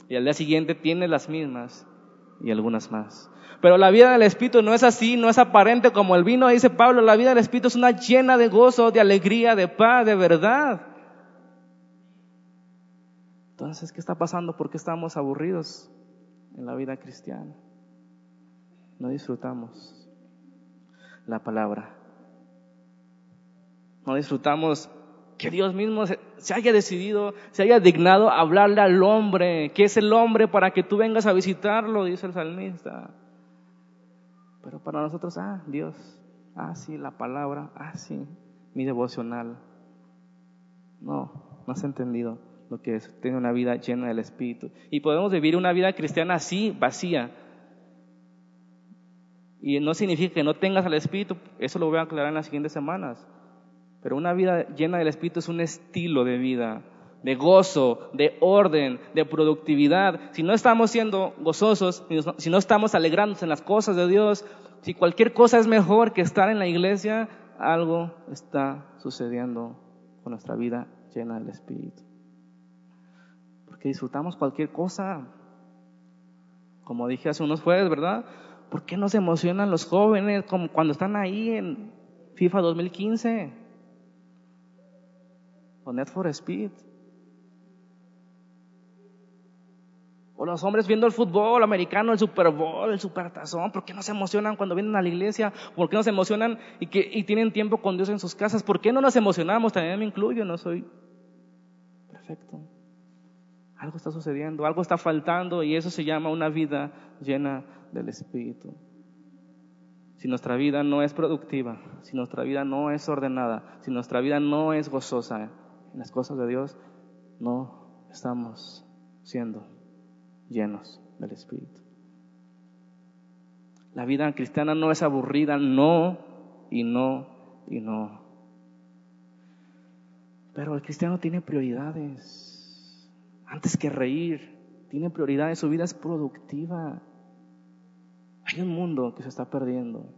[SPEAKER 1] y al día siguiente tienes las mismas y algunas más. Pero la vida del Espíritu no es así, no es aparente como el vino, dice Pablo, la vida del Espíritu es una llena de gozo, de alegría, de paz, de verdad. Entonces, ¿qué está pasando? ¿Por qué estamos aburridos en la vida cristiana? No disfrutamos la palabra. No disfrutamos que Dios mismo se, haya decidido, se haya dignado hablarle al hombre, que es el hombre para que tú vengas a visitarlo, dice el salmista. Pero para nosotros, ah, Dios, ah, sí, la palabra, ah, sí, mi devocional. No, no has entendido lo que es tener una vida llena del Espíritu. Y podemos vivir una vida cristiana así, vacía. Y no significa que no tengas al Espíritu, eso lo voy a aclarar en las siguientes semanas. Pero una vida llena del Espíritu es un estilo de vida, de gozo, de orden, de productividad. Si no estamos siendo gozosos, si no estamos alegrándonos en las cosas de Dios, si cualquier cosa es mejor que estar en la iglesia, algo está sucediendo con nuestra vida llena del Espíritu que disfrutamos cualquier cosa. Como dije hace unos jueves, ¿verdad? ¿Por qué no se emocionan los jóvenes como cuando están ahí en FIFA 2015? O Net for Speed. O los hombres viendo el fútbol americano, el Super Bowl, el Supertazón. ¿Por qué no se emocionan cuando vienen a la iglesia? ¿Por qué no se emocionan y, que, y tienen tiempo con Dios en sus casas? ¿Por qué no nos emocionamos? También me incluyo, no soy perfecto. Algo está sucediendo, algo está faltando y eso se llama una vida llena del Espíritu. Si nuestra vida no es productiva, si nuestra vida no es ordenada, si nuestra vida no es gozosa en las cosas de Dios, no estamos siendo llenos del Espíritu. La vida cristiana no es aburrida, no y no y no. Pero el cristiano tiene prioridades. Antes que reír, tiene prioridades, su vida es productiva. Hay un mundo que se está perdiendo.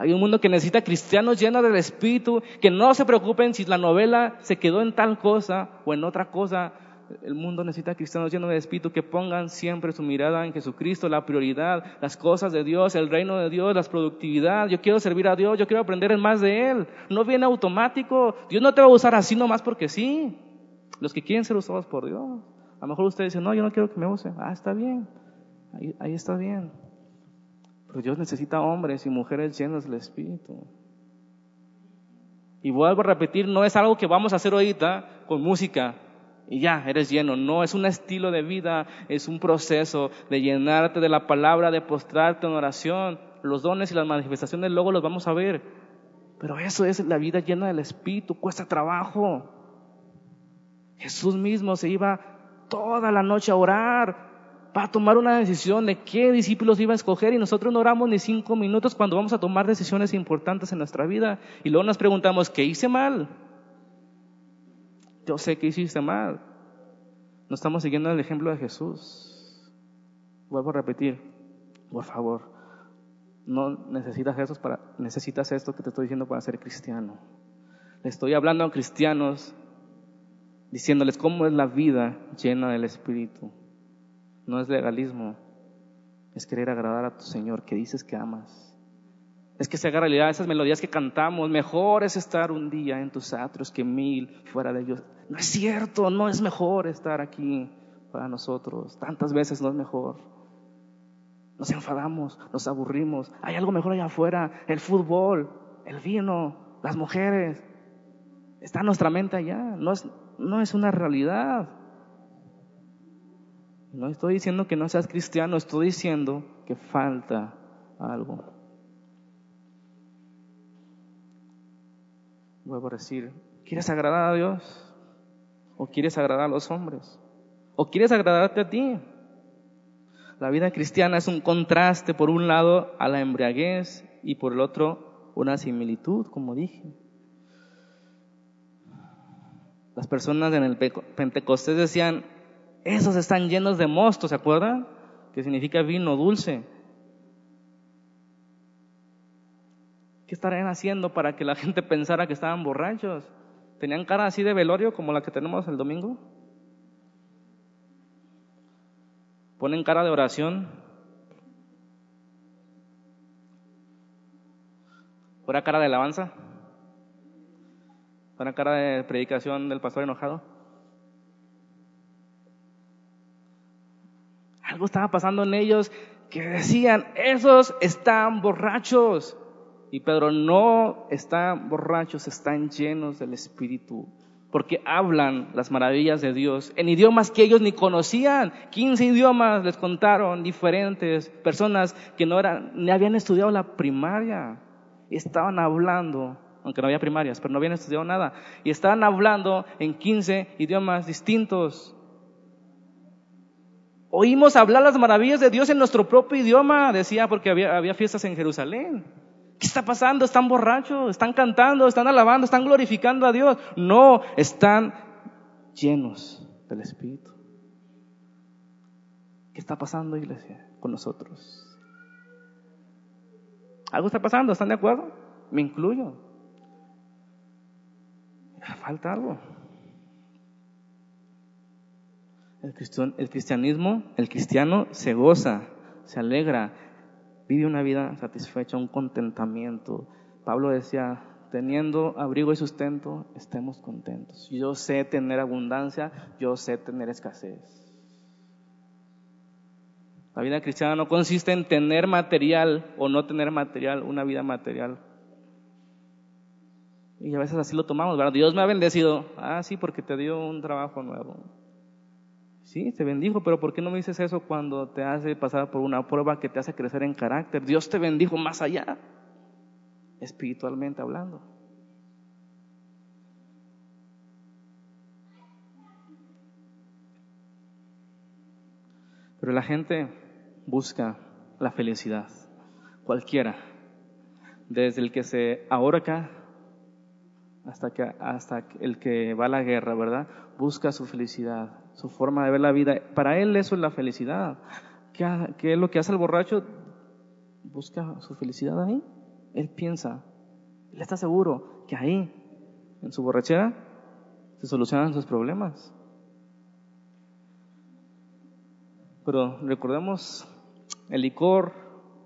[SPEAKER 1] Hay un mundo que necesita cristianos llenos del Espíritu, que no se preocupen si la novela se quedó en tal cosa o en otra cosa. El mundo necesita cristianos llenos del Espíritu que pongan siempre su mirada en Jesucristo, la prioridad, las cosas de Dios, el reino de Dios, la productividad. Yo quiero servir a Dios, yo quiero aprender más de Él. No viene automático. Dios no te va a usar así nomás porque sí. Los que quieren ser usados por Dios. A lo mejor usted dice, no, yo no quiero que me use. Ah, está bien. Ahí está bien. Pero Dios necesita hombres y mujeres llenos del Espíritu. Y vuelvo a repetir, no es algo que vamos a hacer ahorita con música y ya, eres lleno. No, es un estilo de vida, es un proceso de llenarte de la palabra, de postrarte en oración. Los dones y las manifestaciones luego los vamos a ver. Pero eso es la vida llena del Espíritu, cuesta trabajo. Jesús mismo se iba toda la noche a orar, para tomar una decisión de qué discípulos iba a escoger y nosotros no oramos ni cinco minutos cuando vamos a tomar decisiones importantes en nuestra vida y luego nos preguntamos, ¿qué hice mal? Yo sé que hiciste mal. No estamos siguiendo el ejemplo de Jesús. Vuelvo a repetir, por favor, no necesitas eso, para, necesitas esto que te estoy diciendo para ser cristiano. Le estoy hablando a cristianos diciéndoles cómo es la vida llena del Espíritu no es legalismo, es querer agradar a tu Señor que dices que amas. Es que se haga realidad esas melodías que cantamos. Mejor es estar un día en tus atros que mil fuera de ellos. No es cierto, no es mejor estar aquí para nosotros. Tantas veces no es mejor. Nos enfadamos, nos aburrimos. Hay algo mejor allá afuera. El fútbol, el vino, las mujeres. Está nuestra mente allá. No es, no es una realidad. No estoy diciendo que no seas cristiano, estoy diciendo que falta algo. Vuelvo a decir, ¿quieres agradar a Dios? ¿O quieres agradar a los hombres? ¿O quieres agradarte a ti? La vida cristiana es un contraste, por un lado, a la embriaguez y por el otro, una similitud, como dije. Las personas en el Pentecostés decían, esos están llenos de mosto, ¿se acuerdan? Que significa vino dulce. ¿Qué estarían haciendo para que la *laughs* gente pensara que estaban borrachos? ¿Tenían cara así de velorio como la que tenemos el domingo? ¿Ponen cara de oración? ¿Fuera cara de alabanza? ¿Fuera cara de predicación del pastor enojado? Algo estaba pasando en ellos que decían, esos están borrachos. Y Pedro, no están borrachos, están llenos del Espíritu. Porque hablan las maravillas de Dios en idiomas que ellos ni conocían. 15 idiomas les contaron diferentes personas que no ni habían estudiado la primaria. Estaban hablando, aunque no había primarias, pero no habían estudiado nada. Y estaban hablando en 15 idiomas distintos. Oímos hablar las maravillas de Dios en nuestro propio idioma, decía, porque había, había fiestas en Jerusalén. ¿Qué está pasando? Están borrachos, están cantando, están alabando, están glorificando a Dios. No, están llenos del Espíritu. ¿Qué está pasando, iglesia, con nosotros? Algo está pasando, ¿están de acuerdo? Me incluyo. Falta algo. El, cristianismo, el cristiano se goza, se alegra, vive una vida satisfecha, un contentamiento. Pablo decía, teniendo abrigo y sustento, estemos contentos. Yo sé tener abundancia, yo sé tener escasez. La vida cristiana no consiste en tener material o no tener material, una vida material. Y a veces así lo tomamos, ¿verdad? Dios me ha bendecido. Ah, sí, porque te dio un trabajo nuevo. Sí, te bendijo, pero ¿por qué no me dices eso cuando te hace pasar por una prueba que te hace crecer en carácter? Dios te bendijo más allá, espiritualmente hablando. Pero la gente busca la felicidad, cualquiera, desde el que se ahorca hasta, que, hasta el que va a la guerra, ¿verdad? Busca su felicidad, su forma de ver la vida. Para él eso es la felicidad. ¿Qué, es lo que hace el borracho? Busca su felicidad ahí. Él piensa, él está seguro que ahí, en su borrachera, se solucionan sus problemas. Pero recordemos, el licor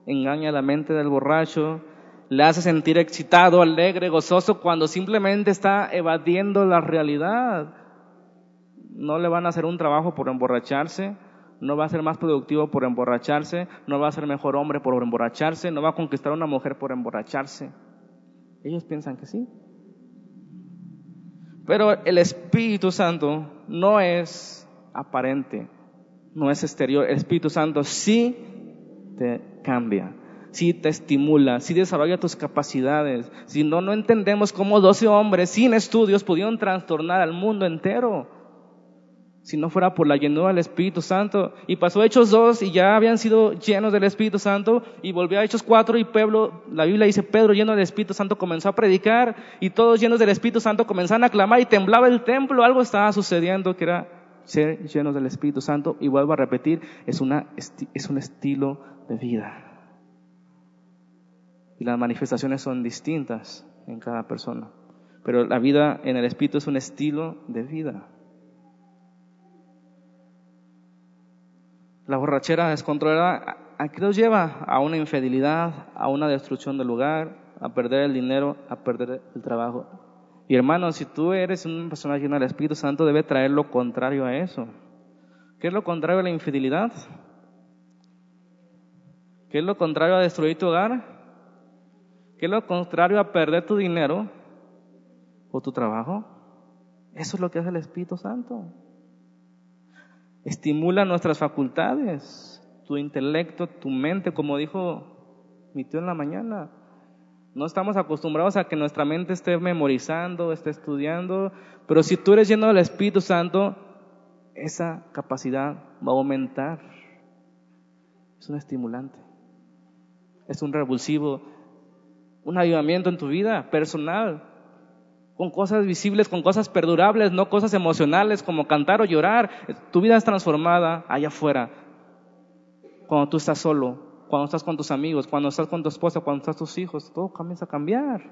[SPEAKER 1] engaña la mente del borracho, le hace sentir excitado, alegre, gozoso, cuando simplemente está evadiendo la realidad. No le van a hacer un trabajo por emborracharse, no va a ser más productivo por emborracharse, no va a ser mejor hombre por emborracharse, no va a conquistar a una mujer por emborracharse. Ellos piensan que sí. Pero el Espíritu Santo no es aparente, no es exterior. El Espíritu Santo sí te cambia, sí te estimula, sí desarrolla tus capacidades. Si no, no entendemos cómo 12 hombres sin estudios pudieron trastornar al mundo entero si no fuera por la llenura del Espíritu Santo. Y pasó Hechos 2 y ya habían sido llenos del Espíritu Santo y volvió a Hechos 4 y Pedro, la Biblia dice, Pedro lleno del Espíritu Santo comenzó a predicar y todos llenos del Espíritu Santo comenzaron a clamar y temblaba el templo, algo estaba sucediendo que era ser llenos del Espíritu Santo y vuelvo a repetir, es, una, es un estilo de vida. Y las manifestaciones son distintas en cada persona, pero la vida en el Espíritu es un estilo de vida. La borrachera descontrolada, ¿a qué nos lleva? A una infidelidad, a una destrucción del lugar, a perder el dinero, a perder el trabajo. Y hermano, si tú eres una persona llena del Espíritu Santo, debe traer lo contrario a eso. ¿Qué es lo contrario a la infidelidad? ¿Qué es lo contrario a destruir tu hogar? ¿Qué es lo contrario a perder tu dinero o tu trabajo? Eso es lo que hace el Espíritu Santo estimula nuestras facultades, tu intelecto, tu mente, como dijo mi tío en la mañana. No estamos acostumbrados a que nuestra mente esté memorizando, esté estudiando, pero si tú eres lleno del Espíritu Santo, esa capacidad va a aumentar. Es un estimulante, es un revulsivo, un avivamiento en tu vida personal, con cosas visibles, con cosas perdurables, no cosas emocionales como cantar o llorar. Tu vida es transformada allá afuera. Cuando tú estás solo, cuando estás con tus amigos, cuando estás con tu esposa, cuando estás con tus hijos, todo comienza a cambiar.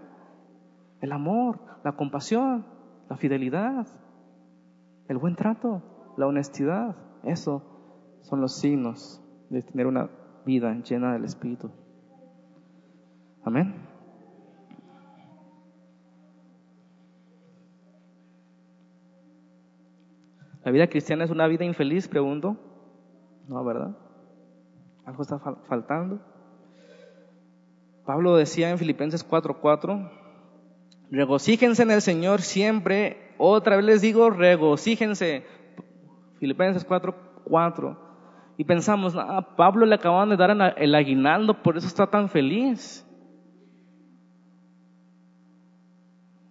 [SPEAKER 1] El amor, la compasión, la fidelidad, el buen trato, la honestidad, eso son los signos de tener una vida llena del Espíritu. Amén. ¿La vida cristiana es una vida infeliz? Pregunto. No, ¿verdad? Algo está faltando. Pablo decía en Filipenses 4:4, regocíjense en el Señor siempre. Otra vez les digo, regocíjense. Filipenses 4:4. Y pensamos, ah, Pablo le acaban de dar el aguinaldo, por eso está tan feliz.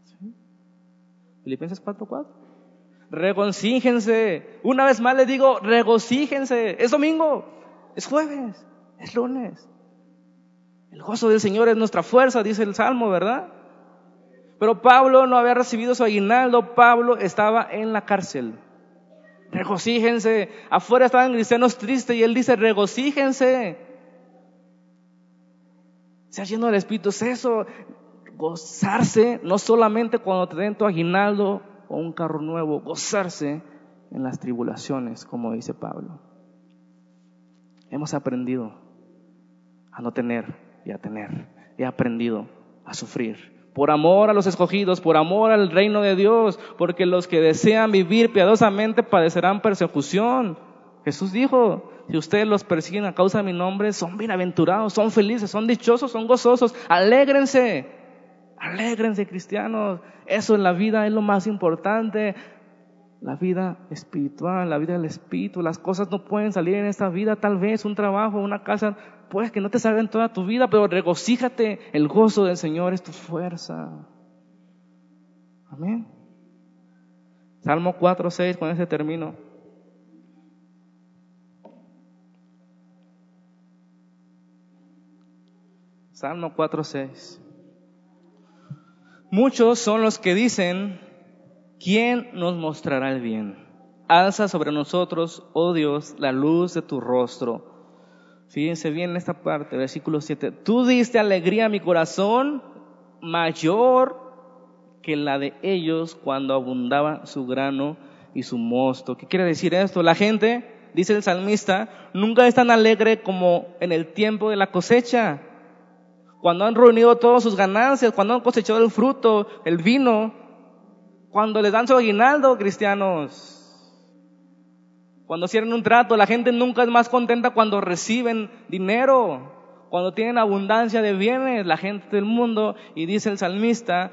[SPEAKER 1] ¿Sí? Filipenses 4:4 regocíjense. Una vez más les digo, regocíjense. Es domingo, es jueves, es lunes. El gozo del Señor es nuestra fuerza, dice el Salmo, ¿verdad? Pero Pablo no había recibido su aguinaldo, Pablo estaba en la cárcel. Regocíjense. Afuera estaban cristianos tristes y él dice, regocíjense. Se ha lleno del Espíritu es eso, gozarse, no solamente cuando te den tu aguinaldo, o un carro nuevo, gozarse en las tribulaciones, como dice Pablo. Hemos aprendido a no tener y a tener. He aprendido a sufrir. Por amor a los escogidos, por amor al reino de Dios, porque los que desean vivir piadosamente padecerán persecución. Jesús dijo, si ustedes los persiguen a causa de mi nombre, son bienaventurados, son felices, son dichosos, son gozosos, alégrense. Alégrense cristianos, eso en la vida es lo más importante. La vida espiritual, la vida del espíritu, las cosas no pueden salir en esta vida, tal vez un trabajo, una casa, pues que no te salgan toda tu vida, pero regocíjate, el gozo del Señor es tu fuerza. Amén. Salmo 4, 6, con ese termino. Salmo 4, 6. Muchos son los que dicen, ¿quién nos mostrará el bien? Alza sobre nosotros, oh Dios, la luz de tu rostro. Fíjense bien en esta parte, versículo 7. Tú diste alegría a mi corazón mayor que la de ellos cuando abundaba su grano y su mosto. ¿Qué quiere decir esto? La gente, dice el salmista, nunca es tan alegre como en el tiempo de la cosecha cuando han reunido todas sus ganancias, cuando han cosechado el fruto, el vino, cuando les dan su aguinaldo, cristianos. Cuando cierran un trato, la gente nunca es más contenta cuando reciben dinero, cuando tienen abundancia de bienes, la gente del mundo, y dice el salmista,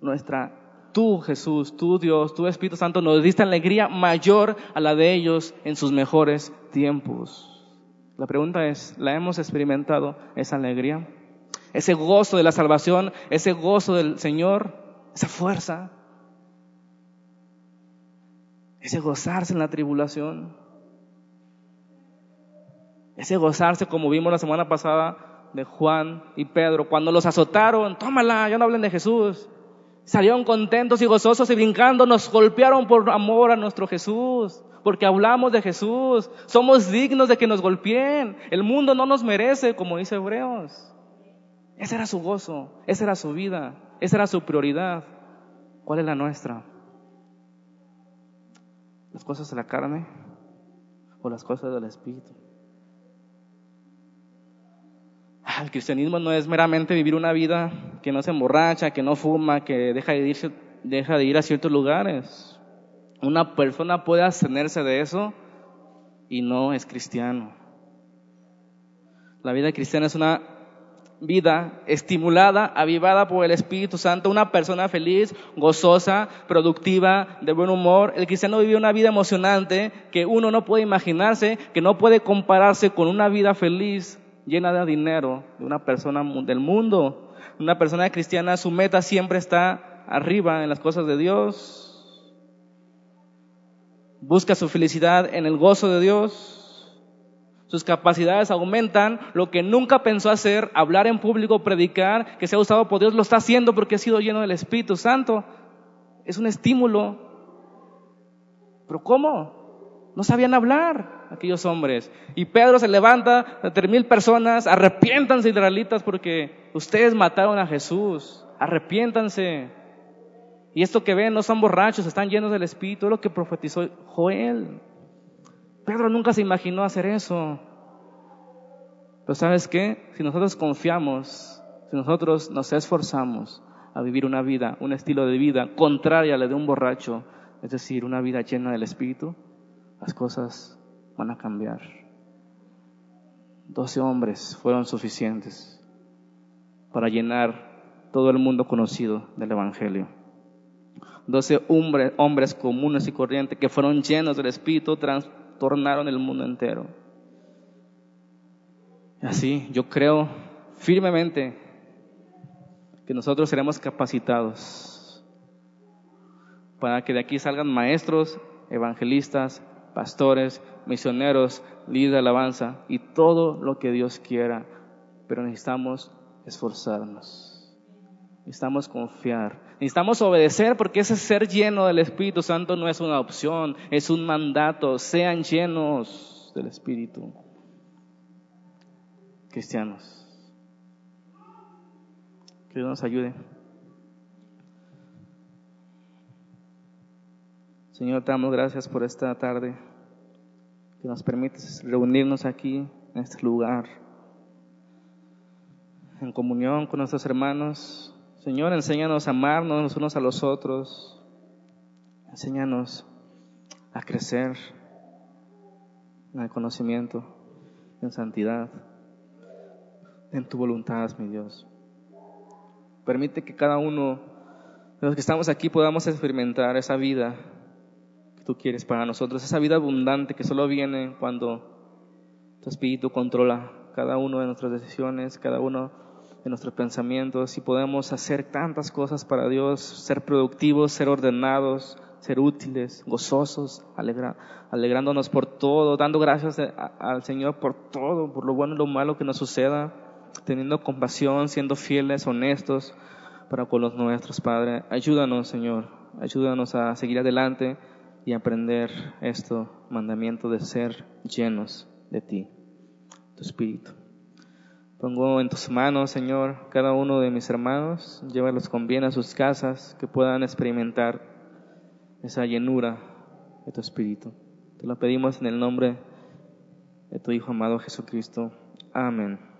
[SPEAKER 1] nuestra, tú Jesús, tú Dios, tú Espíritu Santo, nos diste alegría mayor a la de ellos en sus mejores tiempos. La pregunta es, ¿la hemos experimentado esa alegría? Ese gozo de la salvación, ese gozo del Señor, esa fuerza, ese gozarse en la tribulación, ese gozarse como vimos la semana pasada de Juan y Pedro, cuando los azotaron, tómala, ya no hablen de Jesús. Salieron contentos y gozosos y brincando, nos golpearon por amor a nuestro Jesús porque hablamos de Jesús. Somos dignos de que nos golpeen. El mundo no nos merece, como dice Hebreos. Ese era su gozo, esa era su vida, esa era su prioridad. ¿Cuál es la nuestra? ¿Las cosas de la carne o las cosas del Espíritu? Ah, el cristianismo no es meramente vivir una vida que no se emborracha, que no fuma, que deja de ir, deja de ir a ciertos lugares. Una persona puede abstenerse de eso y no es cristiano. La vida cristiana es una vida estimulada, avivada por el Espíritu Santo, una persona feliz, gozosa, productiva, de buen humor. El cristiano vive una vida emocionante que uno no puede imaginarse, que no puede compararse con una vida feliz, llena de dinero, de una persona del mundo. Una persona cristiana, su meta siempre está arriba en las cosas de Dios busca su felicidad en el gozo de Dios, sus capacidades aumentan, lo que nunca pensó hacer, hablar en público, predicar, que se ha usado por Dios, lo está haciendo porque ha sido lleno del Espíritu Santo. Es un estímulo. Pero ¿cómo? No sabían hablar aquellos hombres. Y Pedro se levanta a tres mil personas, arrepiéntanse israelitas porque ustedes mataron a Jesús, arrepiéntanse. Y esto que ven no son borrachos, están llenos del Espíritu, es lo que profetizó Joel. Pedro nunca se imaginó hacer eso. Pero sabes qué? Si nosotros confiamos, si nosotros nos esforzamos a vivir una vida, un estilo de vida contraria a la de un borracho, es decir, una vida llena del Espíritu, las cosas van a cambiar. Doce hombres fueron suficientes para llenar todo el mundo conocido del Evangelio doce hombres, comunes y corrientes que fueron llenos del Espíritu, trastornaron el mundo entero. Así, yo creo firmemente que nosotros seremos capacitados para que de aquí salgan maestros, evangelistas, pastores, misioneros, líderes de alabanza y todo lo que Dios quiera. Pero necesitamos esforzarnos, necesitamos confiar, Necesitamos obedecer porque ese ser lleno del Espíritu Santo no es una opción, es un mandato. Sean llenos del Espíritu. Cristianos. Que Dios nos ayude. Señor, te damos gracias por esta tarde que nos permites reunirnos aquí, en este lugar, en comunión con nuestros hermanos, Señor, enséñanos a amarnos los unos a los otros. Enséñanos a crecer en el conocimiento, en santidad, en tu voluntad, mi Dios. Permite que cada uno de los que estamos aquí podamos experimentar esa vida que tú quieres para nosotros, esa vida abundante que solo viene cuando tu Espíritu controla cada una de nuestras decisiones, cada uno de nuestros pensamientos y podemos hacer tantas cosas para Dios, ser productivos, ser ordenados, ser útiles, gozosos, alegrándonos por todo, dando gracias al Señor por todo, por lo bueno y lo malo que nos suceda, teniendo compasión, siendo fieles, honestos para con los nuestros, Padre. Ayúdanos, Señor, ayúdanos a seguir adelante y aprender esto, mandamiento de ser llenos de ti, tu Espíritu. Pongo en tus manos, Señor, cada uno de mis hermanos, llévalos con bien a sus casas, que puedan experimentar esa llenura de tu Espíritu. Te lo pedimos en el nombre de tu Hijo amado Jesucristo. Amén.